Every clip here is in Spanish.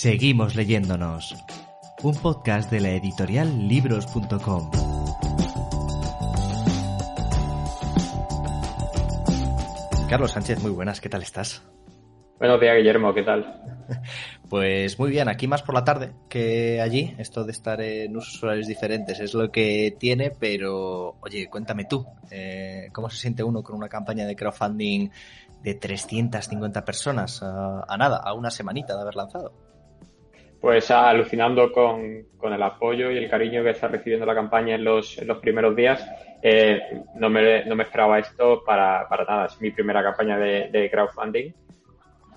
Seguimos leyéndonos. Un podcast de la editorial libros.com. Carlos Sánchez, muy buenas, ¿qué tal estás? Buenos días, Guillermo, ¿qué tal? Pues muy bien, aquí más por la tarde que allí. Esto de estar en usos horarios diferentes es lo que tiene, pero oye, cuéntame tú, eh, ¿cómo se siente uno con una campaña de crowdfunding de 350 personas a, a nada, a una semanita de haber lanzado? Pues alucinando con, el apoyo y el cariño que está recibiendo la campaña en los, en los primeros días. Eh, no, me, no, me, esperaba esto para, para, nada. Es mi primera campaña de, crowdfunding.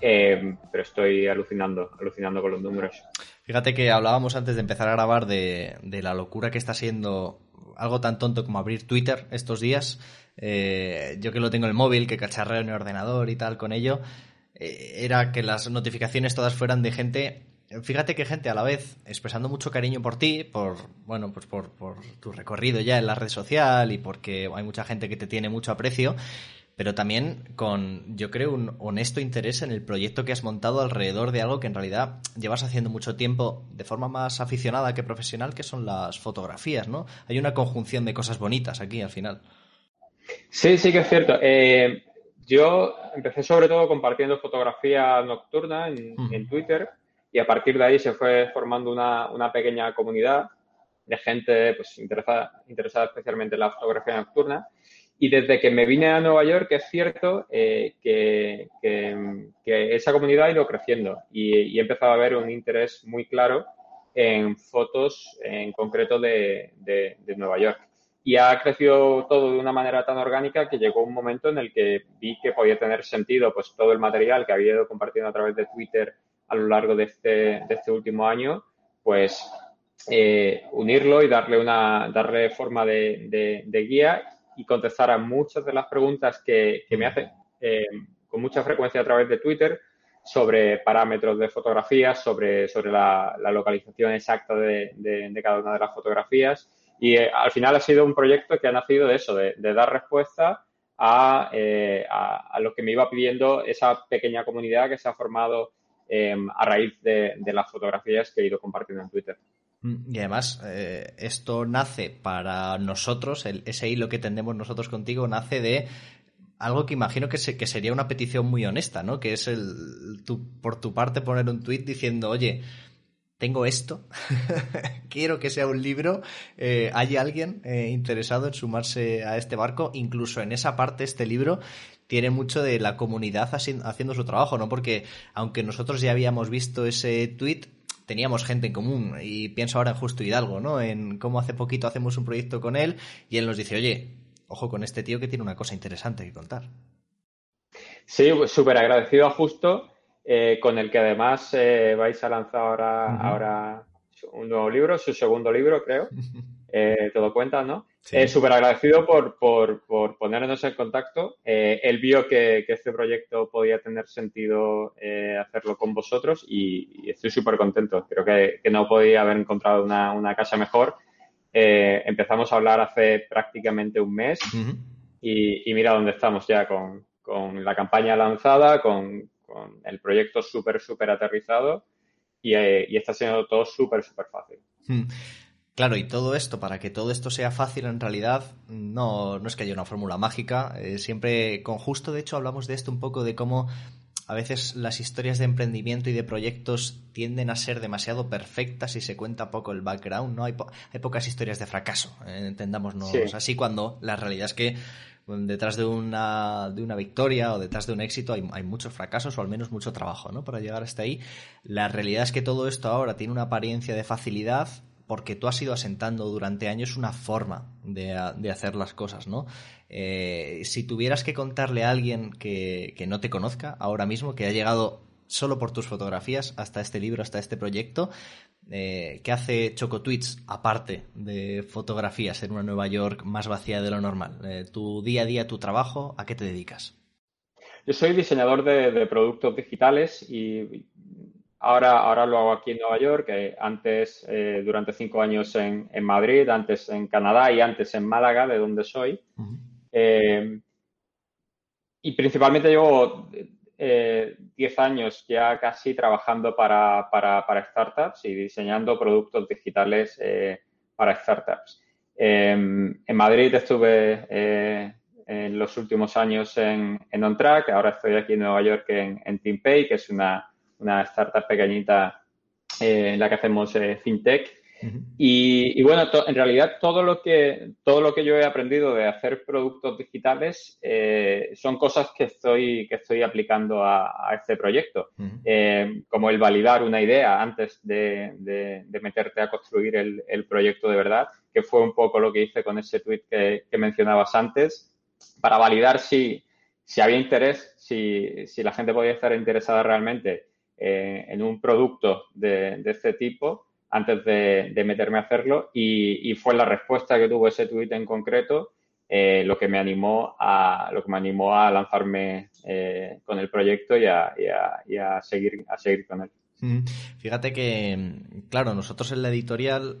Eh, pero estoy alucinando, alucinando con los números. Fíjate que hablábamos antes de empezar a grabar de, de la locura que está siendo algo tan tonto como abrir Twitter estos días. Eh, yo que lo tengo en el móvil, que cacharreo en el ordenador y tal con ello, era que las notificaciones todas fueran de gente fíjate que gente a la vez expresando mucho cariño por ti, por, bueno, pues por, tu recorrido ya en la red social y porque hay mucha gente que te tiene mucho aprecio, pero también con, yo creo, un honesto interés en el proyecto que has montado alrededor de algo que en realidad llevas haciendo mucho tiempo de forma más aficionada que profesional, que son las fotografías, ¿no? Hay una conjunción de cosas bonitas aquí al final. Sí, sí que es cierto. Eh, yo empecé sobre todo compartiendo fotografía nocturna en, en Twitter y a partir de ahí se fue formando una, una pequeña comunidad de gente pues, interesada, interesada especialmente en la fotografía nocturna. Y desde que me vine a Nueva York es cierto eh, que, que, esa comunidad ha ido creciendo y, y, empezado a ver un interés muy claro en fotos en concreto de, de, de, Nueva York. Y ha crecido todo de una manera tan orgánica que llegó un momento en el que vi que podía tener sentido pues todo el material que había ido compartiendo a través de Twitter a lo largo de este, este último año, pues eh, unirlo y darle, una, darle forma de, guía y contestar a muchas de las preguntas que, me hacen eh, con mucha frecuencia a través de Twitter sobre parámetros de fotografías, sobre, la, localización exacta de, de, cada una de las fotografías. Y eh, al final ha sido un proyecto que ha nacido de eso, de, dar respuesta a, a, a, lo que me iba pidiendo esa pequeña comunidad que se ha formado Em, a raíz de, las fotografías que he ido compartiendo en Twitter. Mm, y además, eh, esto nace para nosotros, el, ese hilo que tendemos nosotros contigo, nace de algo que imagino que, que sería una petición muy honesta, ¿no? Que es el, por tu parte poner un tweet diciendo, oye, tengo esto, quiero que sea un libro, eh, ¿hay alguien eh, interesado en sumarse a este barco? Incluso en esa parte, este libro tiene mucho de la comunidad haciendo su trabajo, ¿no? Porque aunque nosotros ya habíamos visto ese tweet, teníamos gente en común y pienso ahora en Justo Hidalgo, ¿no? En cómo hace poquito hacemos un proyecto con él y él nos dice, oye, ojo con este tío que tiene una cosa interesante que contar. Sí, súper agradecido a Justo, eh, con el que además eh, vais a lanzar ahora, ahora un nuevo libro, su segundo libro, creo. Eh, todo cuenta, ¿no? Eh, Súper agradecido por, por, por, ponernos en contacto. Eh, él vio que, que, este proyecto podía tener sentido eh, hacerlo con vosotros y, y estoy súper contento. Creo que, que, no podía haber encontrado una, una casa mejor. Eh, empezamos a hablar hace prácticamente un mes y, y, mira dónde estamos ya con, con la campaña lanzada, con, con el proyecto súper, súper aterrizado y, eh, y, está siendo todo súper, súper fácil. Claro, y todo esto, para que todo esto sea fácil en realidad, no, no es que haya una fórmula mágica. Eh, siempre con justo, de hecho, hablamos de esto un poco, de cómo a veces las historias de emprendimiento y de proyectos tienden a ser demasiado perfectas y se cuenta poco el background, ¿no? Hay, hay pocas historias de fracaso, eh, entendámonos sí. así, cuando la realidad es que detrás de una, de una victoria o detrás de un éxito hay, hay, muchos fracasos o al menos mucho trabajo, ¿no? Para llegar hasta ahí. La realidad es que todo esto ahora tiene una apariencia de facilidad, porque tú has ido asentando durante años una forma de, hacer las cosas, ¿no? Eh, si tuvieras que contarle a alguien que, no te conozca ahora mismo, que ha llegado solo por tus fotografías hasta este libro, hasta este proyecto, eh, ¿qué hace Choco Tweets aparte de fotografías en una Nueva York más vacía de lo normal? Eh, tu día a día, tu trabajo, ¿a qué te dedicas? Yo soy diseñador de productos digitales y Ahora, ahora lo hago aquí en Nueva York, antes eh, durante cinco años en, Madrid, antes en Canadá y antes en Málaga, de donde soy. Eh, y principalmente llevo eh, diez años ya casi trabajando para, startups y diseñando productos digitales para startups. en Madrid estuve en los últimos años en, en OnTrack, ahora estoy aquí en Nueva York en, en TeamPay, que es una una startup pequeñita eh, en la que hacemos eh, fintech. y, bueno, en realidad todo lo, que, todo lo que yo he aprendido de hacer productos digitales eh, son cosas que estoy, que estoy aplicando a, este proyecto, como el validar una idea antes de, de, meterte a construir el, el, proyecto de verdad, que fue un poco lo que hice con ese tweet que, que mencionabas antes, para validar si, si había interés, si, si la gente podía estar interesada realmente eh, en un producto de, este tipo antes de, meterme a hacerlo y, fue la respuesta que tuvo ese tuit en concreto eh, lo que me animó a lo que me animó a lanzarme eh, con el proyecto y a, seguir a seguir con él. Fíjate que, claro, nosotros en la editorial,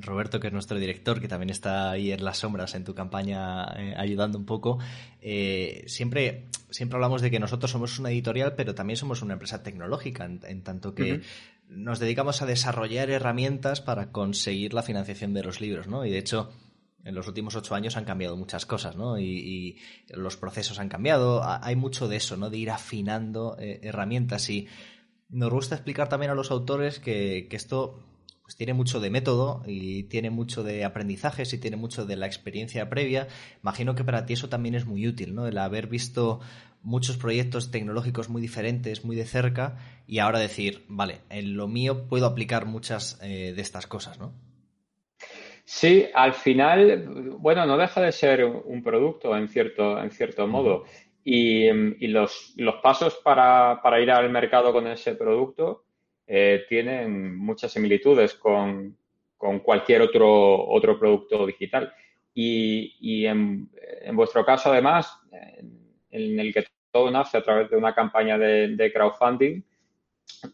Roberto, que es nuestro director, que también está ahí en las sombras en tu campaña ayudando un poco, siempre siempre hablamos de que nosotros somos una editorial, pero también somos una empresa tecnológica, en, tanto que nos dedicamos a desarrollar herramientas para conseguir la financiación de los libros, ¿no? Y de hecho, en los últimos ocho años han cambiado muchas cosas, ¿no? Y, los procesos han cambiado, hay mucho de eso, ¿no? De ir afinando eh, herramientas y nos gusta explicar también a los autores que, que esto pues tiene mucho de método y tiene mucho de aprendizajes y tiene mucho de la experiencia previa. Imagino que para ti eso también es muy útil, ¿no? El haber visto muchos proyectos tecnológicos muy diferentes, muy de cerca, y ahora decir, vale, en lo mío puedo aplicar muchas eh, de estas cosas, ¿no? Sí, al final, bueno, no deja de ser un producto en cierto, en cierto modo. Y, los, los, pasos para, para, ir al mercado con ese producto eh, tienen muchas similitudes con, cualquier otro, otro producto digital. Y, en, vuestro caso, además, en, el que todo nace a través de una campaña de, crowdfunding,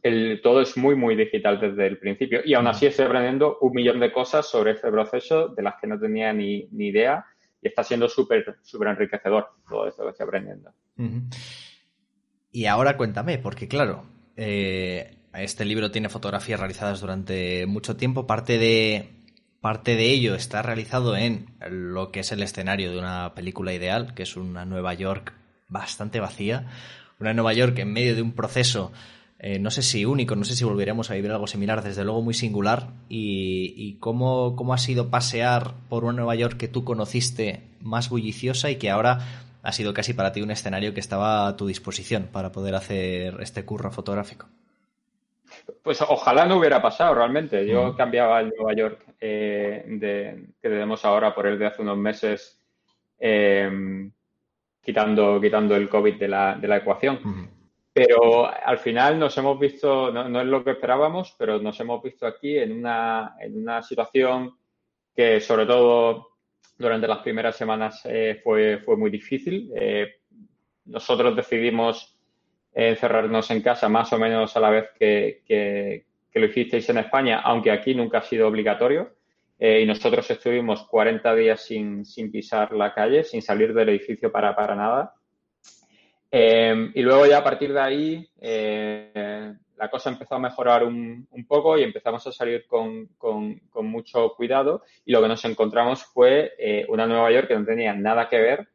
el, todo es muy, muy digital desde el principio. Y aún así estoy aprendiendo un millón de cosas sobre este proceso de las que no tenía ni, idea y está siendo súper, súper enriquecedor todo esto que estoy aprendiendo. Y ahora cuéntame, porque claro, eh, este libro tiene fotografías realizadas durante mucho tiempo. Parte de, parte de ello está realizado en lo que es el escenario de una película ideal, que es una Nueva York bastante vacía. Una Nueva York en medio de un proceso, eh, no sé si único, no sé si volveremos a vivir algo similar, desde luego muy singular. Y, cómo, cómo ha sido pasear por una Nueva York que tú conociste más bulliciosa y que ahora ha sido casi para ti un escenario que estaba a tu disposición para poder hacer este curro fotográfico. Pues ojalá no hubiera pasado realmente. Yo cambiaba el Nueva York eh, que tenemos ahora por el de hace unos meses, em, quitando, quitando el COVID de la, de la ecuación. Pero al final nos hemos visto, no, es lo que esperábamos, pero nos hemos visto aquí en una, en una situación que sobre todo durante las primeras semanas eh, fue, fue muy difícil. Eh, nosotros decidimos encerrarnos en casa más o menos a la vez que, lo hicisteis en España, aunque aquí nunca ha sido obligatorio. Eh, y nosotros estuvimos 40 días sin, pisar la calle, sin salir del edificio para, para nada. Eh, y luego ya a partir de ahí eh, la cosa empezó a mejorar un, poco y empezamos a salir con, con, mucho cuidado y lo que nos encontramos fue una Nueva York que no tenía nada que ver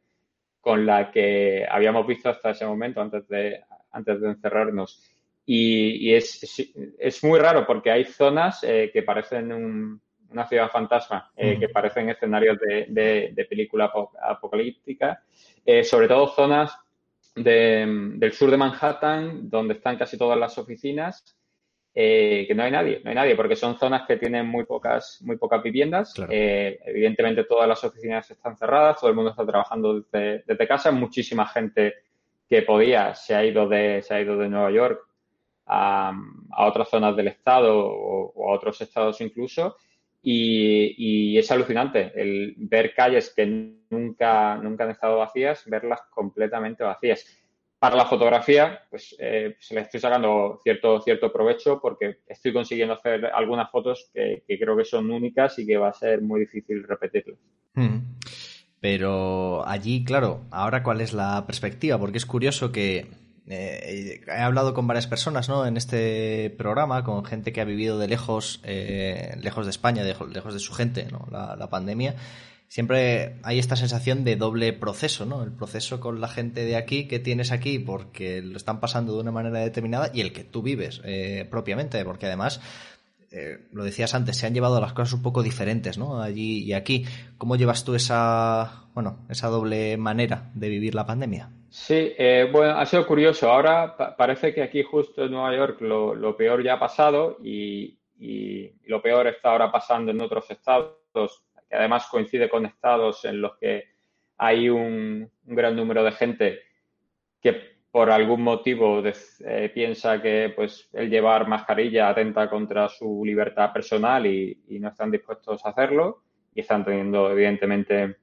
con la que habíamos visto hasta ese momento antes de, antes de encerrarnos. Y, es, es, muy raro porque hay zonas eh, que parecen una ciudad fantasma, eh, que parecen escenarios de, de, película apocalíptica, eh, sobre todo zonas del sur de Manhattan, donde están casi todas las oficinas, eh, que no hay nadie, no hay nadie, porque son zonas que tienen muy pocas, muy pocas viviendas. Eh, evidentemente todas las oficinas están cerradas, todo el mundo está trabajando desde, casa, muchísima gente que podía se ha ido de, se ha ido de Nueva York a, otras zonas del estado o, a otros estados incluso. Y, es alucinante el ver calles que nunca, nunca han estado vacías, verlas completamente vacías para la fotografía, pues eh, se le estoy sacando cierto, cierto provecho porque estoy consiguiendo hacer algunas fotos que, creo que son únicas y que va a ser muy difícil repetirlas. Hmm. Pero allí, claro, ahora cuál es la perspectiva, porque es curioso que eh, he hablado con varias personas ¿no? en este programa, con gente que ha vivido de lejos, eh, lejos de España, de, lejos de su gente, ¿no? la, la pandemia siempre hay esta sensación de doble proceso, ¿no? El proceso con la gente de aquí que tienes aquí porque lo están pasando de una manera determinada y el que tú vives eh, propiamente, porque además, eh, lo decías antes, se han llevado las cosas un poco diferentes, ¿no? Allí y aquí. ¿Cómo llevas tú esa, bueno, esa doble manera de vivir la pandemia? Sí, eh, bueno, ha sido curioso. Ahora parece que aquí justo en Nueva York lo, peor ya ha pasado y, y lo peor está ahora pasando en otros estados que además coincide con estados en los que hay un, gran número de gente que por algún motivo eh, piensa que pues el llevar mascarilla atenta contra su libertad personal y, no están dispuestos a hacerlo y están teniendo evidentemente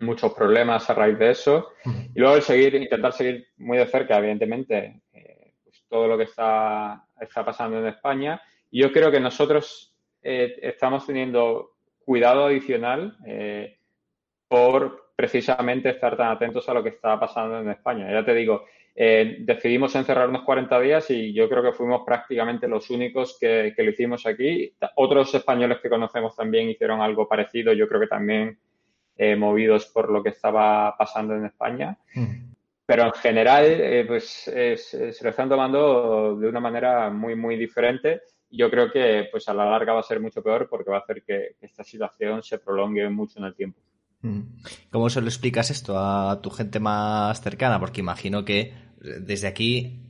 muchos problemas a raíz de eso. Y luego el seguir intentar seguir muy de cerca evidentemente eh, pues todo lo que está está pasando en España. Y yo creo que nosotros eh, estamos teniendo cuidado adicional por precisamente estar tan atentos a lo que está pasando en España. Ya te digo, eh, decidimos encerrarnos 40 días y yo creo que fuimos prácticamente los únicos que, lo hicimos aquí. Otros españoles que conocemos también hicieron algo parecido, yo creo que también eh, movidos por lo que estaba pasando en España. Mm. Pero en general, pues se lo están tomando de una manera muy, muy diferente yo creo que pues a la larga va a ser mucho peor porque va a hacer que esta situación se prolongue mucho en el tiempo. Mm. ¿Cómo se lo explicas esto a tu gente más cercana? Porque imagino que desde aquí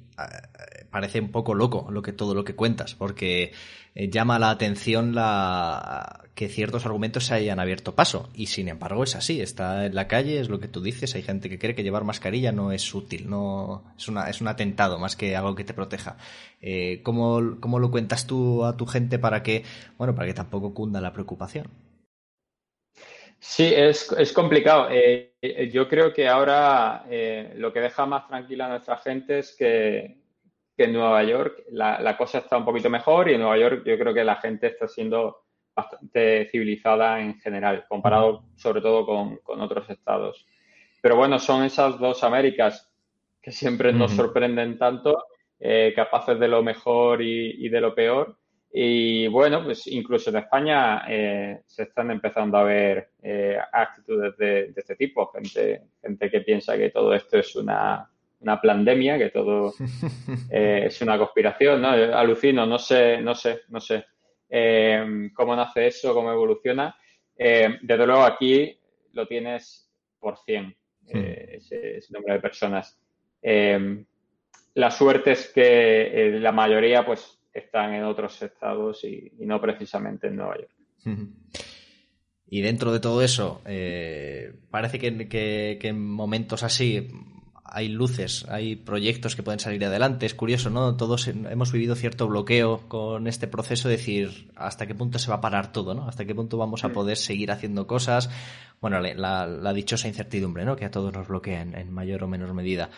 parece un poco loco lo que todo lo que cuentas, porque eh, llama la atención la que ciertos argumentos se hayan abierto paso y sin embargo es así, está en la calle, es lo que tú dices, hay gente que cree que llevar mascarilla no es útil, no es una es un atentado más que algo que te proteja. Eh, ¿cómo, lo cuentas tú a tu gente para que bueno para que tampoco cunda la preocupación? Sí, es, es complicado. Eh, eh, yo creo que ahora eh, lo que deja más tranquila a nuestra gente es que, en Nueva York la, cosa está un poquito mejor y en Nueva York yo creo que la gente está siendo bastante civilizada en general, comparado sobre todo con, otros estados. Pero bueno, son esas dos Américas que siempre nos sorprenden tanto, capaces de lo mejor y de lo peor. Y bueno, pues incluso en España eh, se están empezando a ver eh, actitudes de, este tipo, gente, gente que piensa que todo esto es una, una pandemia, que todo eh, es una conspiración, ¿no? Alucino, no sé, no sé, no sé cómo nace eso, cómo evoluciona. desde luego aquí lo tienes por 100, ese, ese, número de personas. la suerte es que la mayoría, pues, están en otros estados y, no precisamente en Nueva York. Y dentro de todo eso, eh, parece que, en momentos así hay luces, hay proyectos que pueden salir adelante. Es curioso, ¿no? Todos hemos vivido cierto bloqueo con este proceso, de decir hasta qué punto se va a parar todo, ¿no? Hasta qué punto vamos a poder seguir haciendo cosas. Bueno, la, dichosa incertidumbre, ¿no? Que a todos nos bloquea en mayor o menor medida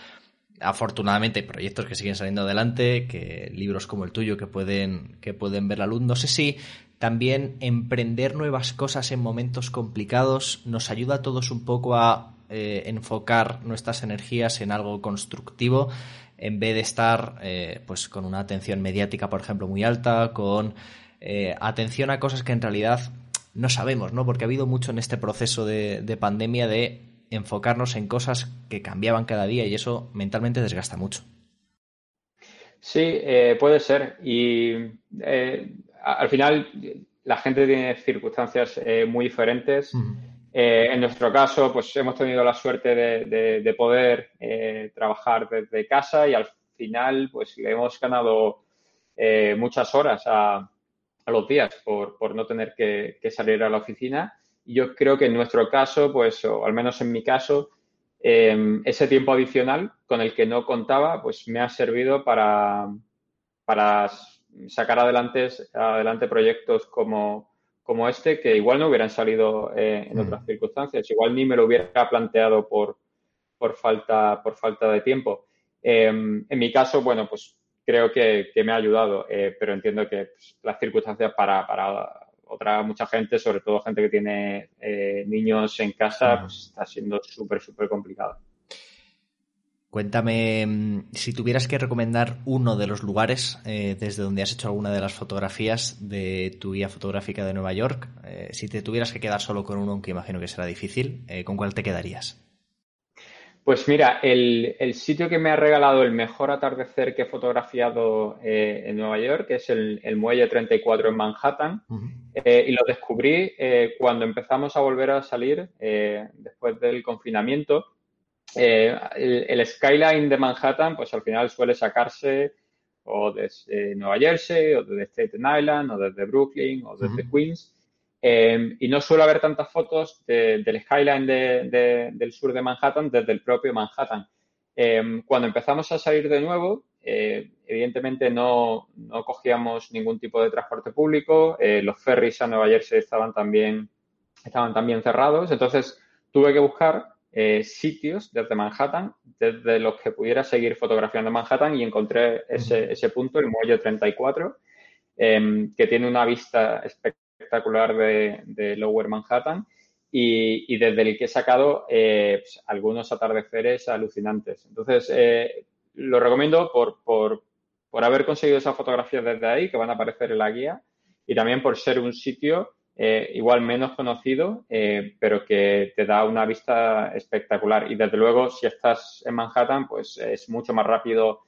afortunadamente hay proyectos que siguen saliendo adelante, que libros como el tuyo que pueden, que pueden ver la luz. No sé si también emprender nuevas cosas en momentos complicados nos ayuda a todos un poco a eh, enfocar nuestras energías en algo constructivo en vez de estar eh, pues con una atención mediática, por ejemplo, muy alta, con eh, atención a cosas que en realidad no sabemos, ¿no? Porque ha habido mucho en este proceso de, de pandemia de enfocarnos en cosas que cambiaban cada día y eso mentalmente desgasta mucho. Sí, eh, puede ser. Y eh, al final la gente tiene circunstancias eh, muy diferentes. en nuestro caso, pues hemos tenido la suerte de, poder trabajar desde casa y al final, pues le hemos ganado eh, muchas horas a, los días por, no tener que, salir a la oficina. Yo creo que en nuestro caso, pues, o al menos en mi caso, em, ese tiempo adicional con el que no contaba, pues me ha servido para, para sacar adelante, adelante proyectos como, como este que igual no hubieran salido eh, en mm. otras circunstancias. Igual ni me lo hubiera planteado por, por, falta, por falta de tiempo. Em, en mi caso, bueno, pues creo que, me ha ayudado, eh, pero entiendo que pues, las circunstancias para, para, otra mucha gente, sobre todo gente que tiene eh, niños en casa, pues está siendo súper, súper complicado. Cuéntame mm, si tuvieras que recomendar uno de los lugares eh, desde donde has hecho alguna de las fotografías de tu guía fotográfica de Nueva York, si te tuvieras que quedar solo con uno, aunque imagino que será difícil, ¿con cuál te quedarías? Pues mira, el, sitio que me ha regalado el mejor atardecer que he fotografiado eh, en Nueva York es el, Muelle 34 en Manhattan. Eh, y lo descubrí eh, cuando empezamos a volver a salir después del confinamiento. El, skyline de Manhattan, pues al final suele sacarse o desde Nueva Jersey, o desde Staten Island, o desde Brooklyn, o desde Queens. Em, y no suele haber tantas fotos del skyline del sur de Manhattan desde el propio Manhattan. Em, cuando empezamos a salir de nuevo, eh, evidentemente no, no, cogíamos ningún tipo de transporte público, eh, los ferries a Nueva Jersey estaban también, estaban también cerrados, entonces tuve que buscar eh, sitios desde Manhattan, desde los que pudiera seguir fotografiando Manhattan y encontré ese, ese punto, el muelle 34, em, que tiene una vista espectacular espectacular de, Lower Manhattan y, desde el que he sacado eh, pues, algunos atardeceres alucinantes. Entonces, eh, lo recomiendo por, por, por, haber conseguido esas fotografías desde ahí, que van a aparecer en la guía, y también por ser un sitio eh, igual menos conocido, pero que te da una vista espectacular. Y desde luego, si estás en Manhattan, pues es mucho más rápido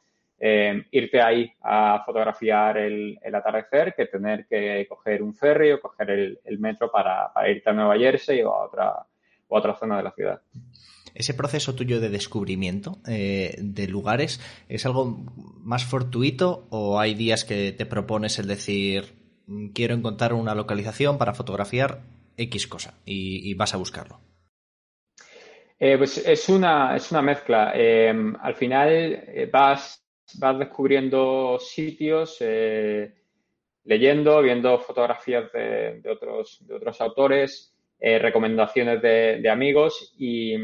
eh, irte ahí a fotografiar el, atardecer que tener que coger un ferry o coger el, metro para, irte a Nueva Jersey o a otra, otra zona de la ciudad. Ese proceso tuyo de descubrimiento eh, de lugares es algo más fortuito o hay días que te propones el decir mm, quiero encontrar una localización para fotografiar X cosa y, vas a buscarlo? Eh, pues es una, es una mezcla. al final vas vas descubriendo sitios, eh, leyendo, viendo fotografías de, otros, de otros autores, eh, recomendaciones de, amigos y,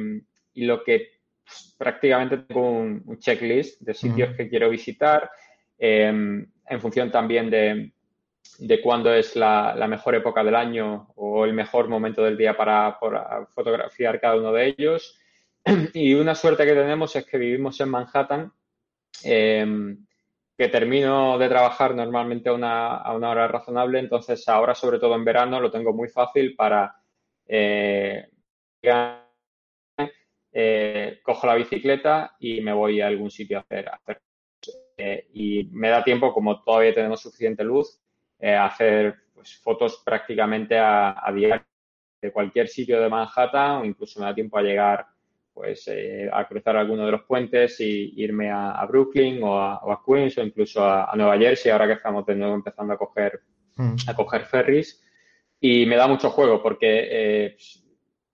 lo que pues, prácticamente tengo un, checklist de sitios que quiero visitar em, en función también de, de cuándo es la, mejor época del año o el mejor momento del día para, para, fotografiar cada uno de ellos. Y una suerte que tenemos es que vivimos en Manhattan Em, que termino de trabajar normalmente a una, hora razonable, entonces ahora, sobre todo en verano, lo tengo muy fácil para eh, eh, cojo la bicicleta y me voy a algún sitio a hacer. Eh, y me da tiempo, como todavía tenemos suficiente luz, a hacer pues, fotos prácticamente a, a diario de cualquier sitio de Manhattan o incluso me da tiempo a llegar pues eh, a cruzar alguno de los puentes y irme a, Brooklyn o a, Queens o incluso a, Nueva Jersey, ahora que estamos de nuevo empezando a coger, mm. a coger ferries. Y me da mucho juego porque eh,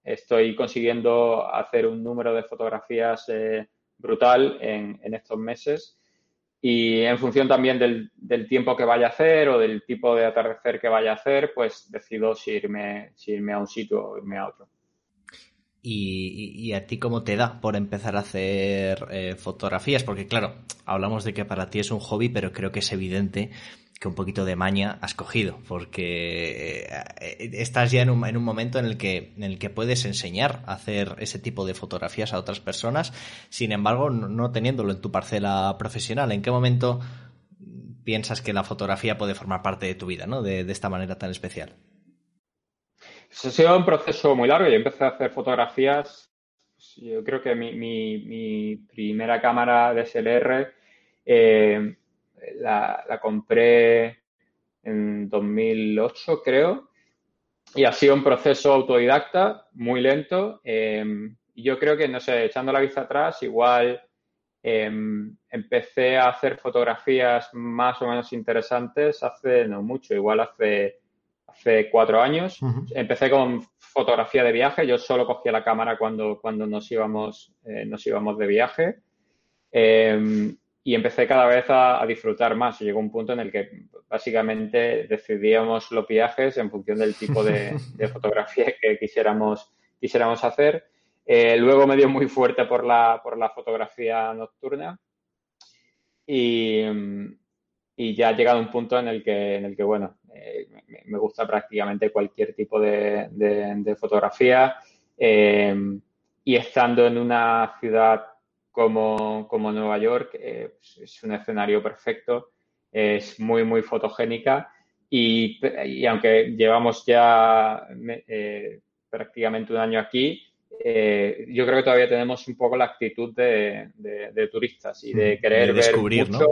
estoy consiguiendo hacer un número de fotografías eh, brutal en, estos meses. Y en función también del, del, tiempo que vaya a hacer o del tipo de atardecer que vaya a hacer, pues decido si irme, si irme a un sitio o irme a otro. Y, a ti cómo te da por empezar a hacer eh, fotografías, porque claro, hablamos de que para ti es un hobby, pero creo que es evidente que un poquito de maña has cogido, porque eh, estás ya en un, en un momento en el, que, en el que puedes enseñar a hacer ese tipo de fotografías a otras personas, sin embargo, no, teniéndolo en tu parcela profesional. ¿En qué momento piensas que la fotografía puede formar parte de tu vida, ¿no? de esta manera tan especial? Ha sido un proceso muy largo. Yo empecé a hacer fotografías, yo creo que mi, primera cámara DSLR eh, la, compré en 2008, creo. Y ha sido un proceso autodidacta, muy lento. Y yo creo que, no sé, echando la vista atrás, igual Em, empecé a hacer fotografías más o menos interesantes hace no mucho, igual hace, hace cuatro años. Empecé con fotografía de viaje, yo solo cogía la cámara cuando, cuando nos, íbamos, eh, nos íbamos de viaje. Em, y empecé cada vez a, disfrutar más. Llegó un punto en el que básicamente decidíamos los viajes en función del tipo de, fotografía que quisiéramos, quisiéramos hacer. Eh, luego me dio muy fuerte por la, por la fotografía nocturna y, y, ya ha llegado un punto en el que, en el que bueno, eh, me, gusta prácticamente cualquier tipo de, fotografía eh, y estando en una ciudad como, como Nueva York pues es un escenario perfecto, es muy, muy fotogénica y, y aunque llevamos ya prácticamente un año aquí, eh, yo creo que todavía tenemos un poco la actitud de, turistas y de mm, querer ver mucho.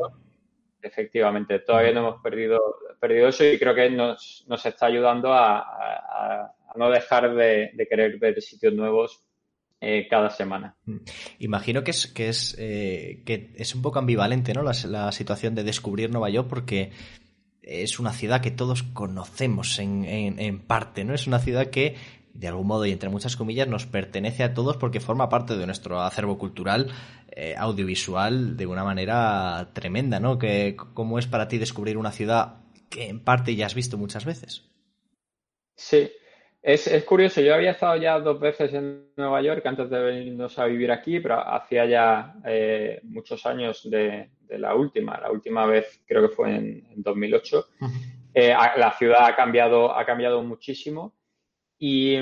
Efectivamente, todavía no hemos perdido, perdido eso y creo que nos, está ayudando a, no dejar de, querer ver sitios nuevos eh, cada semana. Imagino que es, que es, eh, que es un poco ambivalente ¿no? La, situación de descubrir Nueva York porque es una ciudad que todos conocemos en, en parte, ¿no? Es una ciudad que de algún modo y entre muchas comillas nos pertenece a todos porque forma parte de nuestro acervo cultural eh, audiovisual de una manera tremenda, ¿no? Que, ¿Cómo es para ti descubrir una ciudad que en parte ya has visto muchas veces? Sí, es, curioso. Yo había estado ya dos veces en Nueva York antes de venirnos a vivir aquí, pero hacía ya eh, muchos años de, la última. La última vez creo que fue en, 2008. Eh, la ciudad ha cambiado, ha cambiado muchísimo. Y,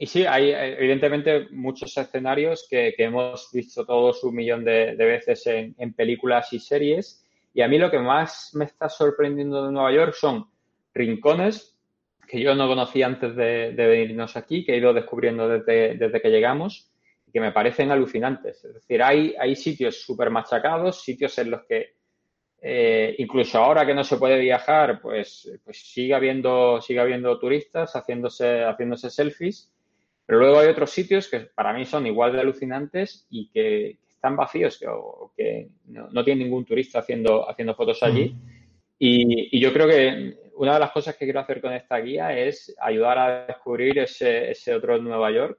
sí, hay evidentemente muchos escenarios que, hemos visto todos un millón de, veces en, películas y series. Y a mí lo que más me está sorprendiendo de Nueva York son rincones que yo no conocía antes de, venirnos aquí, que he ido descubriendo desde, desde que llegamos y que me parecen alucinantes. Es decir, hay, hay sitios súper machacados, sitios en los que eh, incluso ahora que no se puede viajar, pues, pues sigue habiendo, sigue habiendo turistas haciéndose, haciéndose selfies. Pero luego hay otros sitios que para mí son igual de alucinantes y que, están vacíos, que, o, que no, tiene ningún turista haciendo, haciendo fotos allí. Y, yo creo que una de las cosas que quiero hacer con esta guía es ayudar a descubrir ese, ese otro Nueva York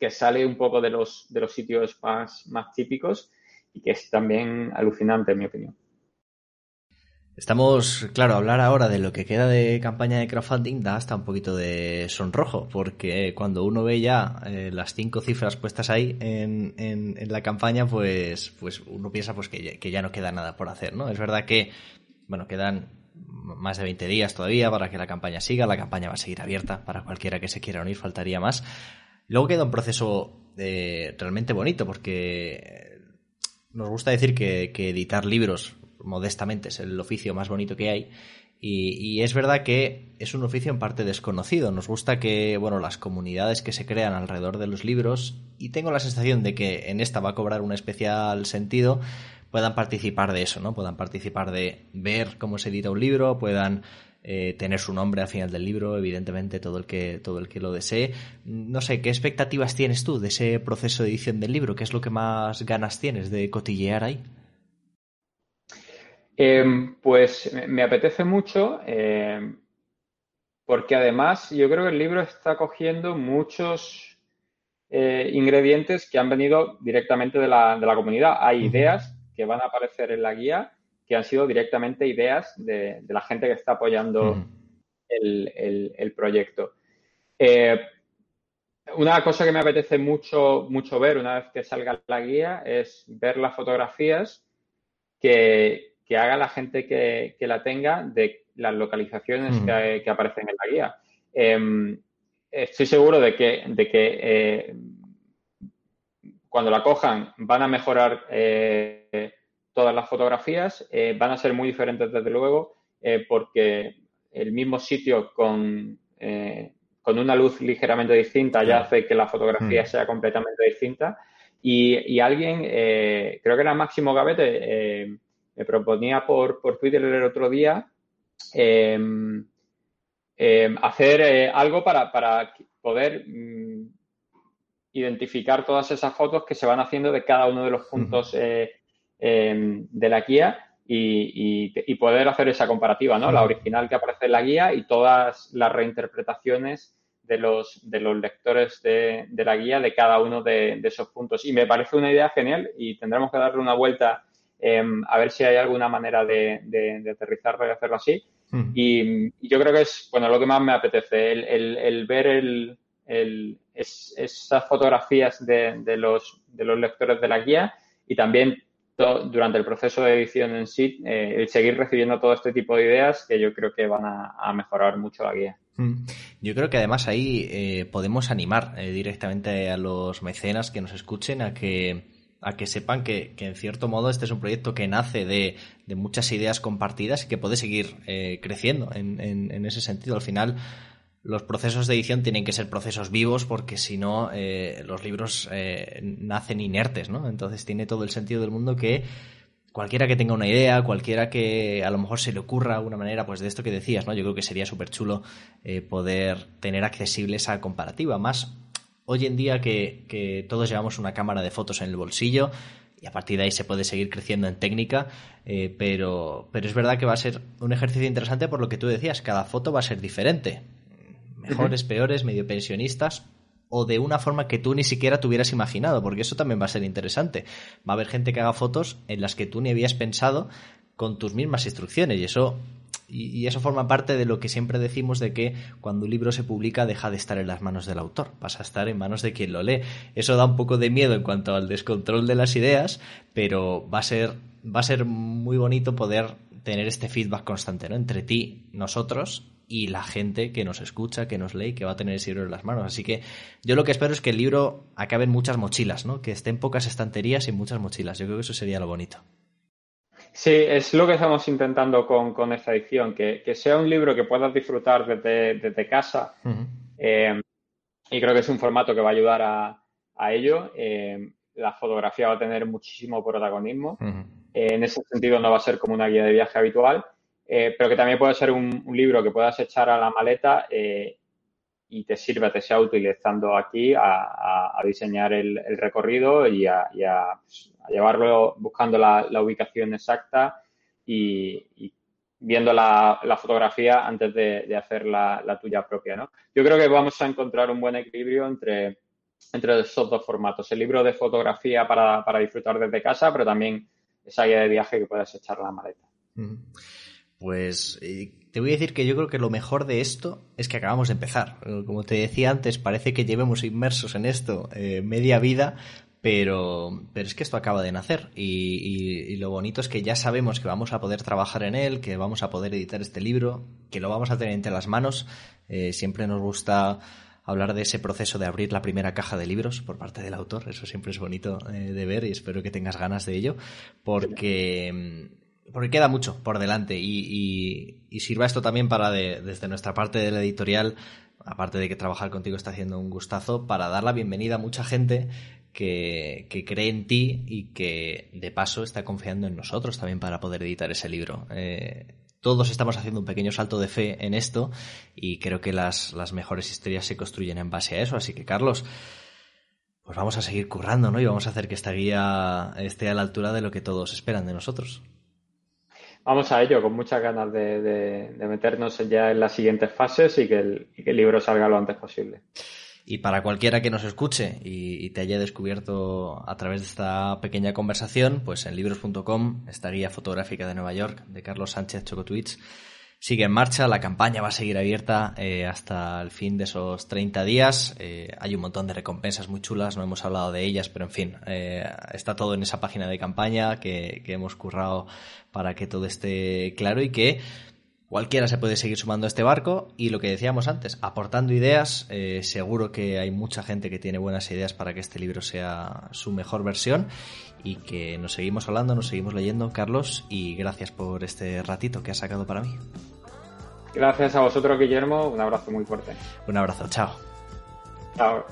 que sale un poco de los, de los sitios más, más típicos y que es también alucinante, en mi opinión. Estamos, claro, hablar ahora de lo que queda de campaña de crowdfunding da hasta un poquito de sonrojo, porque cuando uno ve ya eh, las cinco cifras puestas ahí en, en, la campaña, pues, pues uno piensa pues que ya, no queda nada por hacer, ¿no? Es verdad que, bueno, quedan más de 20 días todavía para que la campaña siga, la campaña va a seguir abierta para cualquiera que se quiera unir, faltaría más. Luego queda un proceso eh, realmente bonito, porque nos gusta decir que, que editar libros modestamente es el oficio más bonito que hay. Y, es verdad que es un oficio en parte desconocido. Nos gusta que, bueno, las comunidades que se crean alrededor de los libros, y tengo la sensación de que en esta va a cobrar un especial sentido, puedan participar de eso, ¿no? Puedan participar de ver cómo se edita un libro, puedan eh, tener su nombre al final del libro, evidentemente todo el que todo el que lo desee. No sé, ¿qué expectativas tienes tú de ese proceso de edición del libro? ¿Qué es lo que más ganas tienes de cotillear ahí? Em, pues me apetece mucho em, porque además yo creo que el libro está cogiendo muchos eh, ingredientes que han venido directamente de la, comunidad. Hay ideas que van a aparecer en la guía que han sido directamente ideas de, la gente que está apoyando el, proyecto. Eh, una cosa que me apetece mucho, mucho ver una vez que salga la guía es ver las fotografías que, que haga la gente que, la tenga de las localizaciones que, aparecen en la guía. Em, estoy seguro de que, de que eh, cuando la cojan van a mejorar eh, todas las fotografías, eh, van a ser muy diferentes desde luego, porque el mismo sitio con, con una luz ligeramente distinta ya hace que la fotografía sea completamente distinta. Y, y alguien, creo que era Máximo Gavete, me proponía por, Twitter el otro día em, em, hacer eh, algo para, poder mm, identificar todas esas fotos que se van haciendo de cada uno de los puntos eh, em, de la guía y, poder hacer esa comparativa, ¿no? La original que aparece en la guía y todas las reinterpretaciones de los, de los lectores de, la guía de cada uno de, esos puntos. Y me parece una idea genial y tendremos que darle una vuelta em, a ver si hay alguna manera de, de aterrizarlo y hacerlo así. Y, yo creo que es, bueno, lo que más me apetece, el, ver el, esas fotografías de, los, de los lectores de la guía y también durante el proceso de edición en sí, eh, el seguir recibiendo todo este tipo de ideas que yo creo que van a, mejorar mucho la guía. Yo creo que además ahí eh, podemos animar eh, directamente a los mecenas que nos escuchen a que a que sepan que, en cierto modo este es un proyecto que nace de, muchas ideas compartidas y que puede seguir eh, creciendo en, en, ese sentido. Al final, los procesos de edición tienen que ser procesos vivos porque si no, eh, los libros eh, nacen inertes, ¿no? Entonces tiene todo el sentido del mundo que cualquiera que tenga una idea, cualquiera que a lo mejor se le ocurra alguna manera, pues de esto que decías, ¿no? Yo creo que sería súper chulo poder tener accesible esa comparativa. Más hoy en día que, todos llevamos una cámara de fotos en el bolsillo y a partir de ahí se puede seguir creciendo en técnica, eh, pero, pero es verdad que va a ser un ejercicio interesante por lo que tú decías, cada foto va a ser diferente, mejores, peores, medio pensionistas, o de una forma que tú ni siquiera te hubieras imaginado, porque eso también va a ser interesante. Va a haber gente que haga fotos en las que tú ni habías pensado con tus mismas instrucciones y eso y, eso forma parte de lo que siempre decimos de que cuando un libro se publica deja de estar en las manos del autor, pasa a estar en manos de quien lo lee. Eso da un poco de miedo en cuanto al descontrol de las ideas, pero va a ser, va a ser muy bonito poder tener este feedback constante, ¿no? Entre ti, nosotros y la gente que nos escucha, que nos lee, que va a tener ese libro en las manos. Así que yo lo que espero es que el libro acabe en muchas mochilas, ¿no? Que esté en pocas estanterías y muchas mochilas. Yo creo que eso sería lo bonito. Sí, es lo que estamos intentando con, esta edición, que, sea un libro que puedas disfrutar desde, casa. Eh, y creo que es un formato que va a ayudar a, ello. Eh, la fotografía va a tener muchísimo protagonismo. Eh, en ese sentido no va a ser como una guía de viaje habitual, pero que también puede ser un, libro que puedas echar a la maleta y te sirva, te sea útil estando aquí a, diseñar el, recorrido y a, pues, llevarlo buscando la, ubicación exacta y, viendo la, fotografía antes de, hacer la, tuya propia. ¿no? Yo creo que vamos a encontrar un buen equilibrio entre, entre esos dos formatos. El libro de fotografía para, disfrutar desde casa, pero también esa guía de viaje que puedas echar a la maleta. Pues eh, te voy a decir que yo creo que lo mejor de esto es que acabamos de empezar. Como te decía antes, parece que llevemos inmersos en esto eh, media vida, pero, pero es que esto acaba de nacer y, lo bonito es que ya sabemos que vamos a poder trabajar en él, que vamos a poder editar este libro, que lo vamos a tener entre las manos. Eh, siempre nos gusta hablar de ese proceso de abrir la primera caja de libros por parte del autor. Eso siempre es bonito de ver y espero que tengas ganas de ello porque porque queda mucho por delante y, sirva esto también para, desde nuestra parte de la editorial, aparte de que trabajar contigo está haciendo un gustazo, para dar la bienvenida a mucha gente que, cree en ti y que de paso está confiando en nosotros también para poder editar ese libro. Eh, todos estamos haciendo un pequeño salto de fe en esto y creo que las, las mejores historias se construyen en base a eso. Así que, Carlos, pues vamos a seguir currando, ¿no? Y vamos a hacer que esta guía esté a la altura de lo que todos esperan de nosotros. Vamos a ello, con muchas ganas de, meternos ya en las siguientes fases y que, el, libro salga lo antes posible. Y para cualquiera que nos escuche y, te haya descubierto a través de esta pequeña conversación, pues en libros.com, esta guía fotográfica de Nueva York de Carlos Sánchez Chocotwitch, sigue en marcha, la campaña va a seguir abierta eh, hasta el fin de esos 30 días. Eh, hay un montón de recompensas muy chulas, no hemos hablado de ellas, pero en fin, eh, está todo en esa página de campaña que, que, hemos currado para que todo esté claro y que cualquiera se puede seguir sumando a este barco y lo que decíamos antes, aportando ideas, seguro que hay mucha gente que tiene buenas ideas para que este libro sea su mejor versión y que nos seguimos hablando, nos seguimos leyendo, Carlos, y gracias por este ratito que has sacado para mí. Gracias a vosotros, Guillermo. Un abrazo muy fuerte. Un abrazo. Chao. Chao.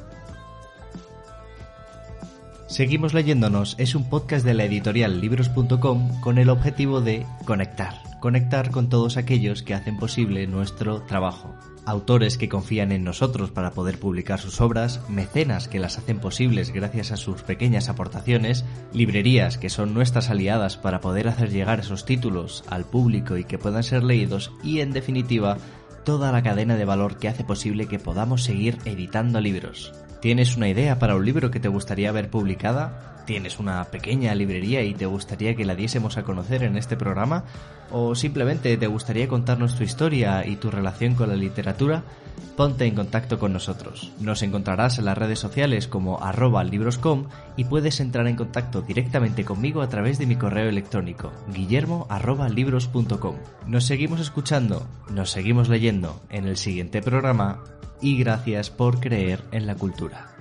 Seguimos leyéndonos es un podcast de la editorial libros.com con el objetivo de conectar, conectar con todos aquellos que hacen posible nuestro trabajo. Autores que confían en nosotros para poder publicar sus obras, mecenas que las hacen posibles gracias a sus pequeñas aportaciones, librerías que son nuestras aliadas para poder hacer llegar esos títulos al público y que puedan ser leídos y en definitiva toda la cadena de valor que hace posible que podamos seguir editando libros. ¿Tienes una idea para un libro que te gustaría ver publicada? ¿Tienes una pequeña librería y te gustaría que la diésemos a conocer en este programa? ¿O simplemente te gustaría contarnos tu historia y tu relación con la literatura? Ponte en contacto con nosotros. Nos encontrarás en las redes sociales como arroba libroscom y puedes entrar en contacto directamente conmigo a través de mi correo electrónico guillermo Nos seguimos escuchando, nos seguimos leyendo en el siguiente programa y gracias por creer en la cultura.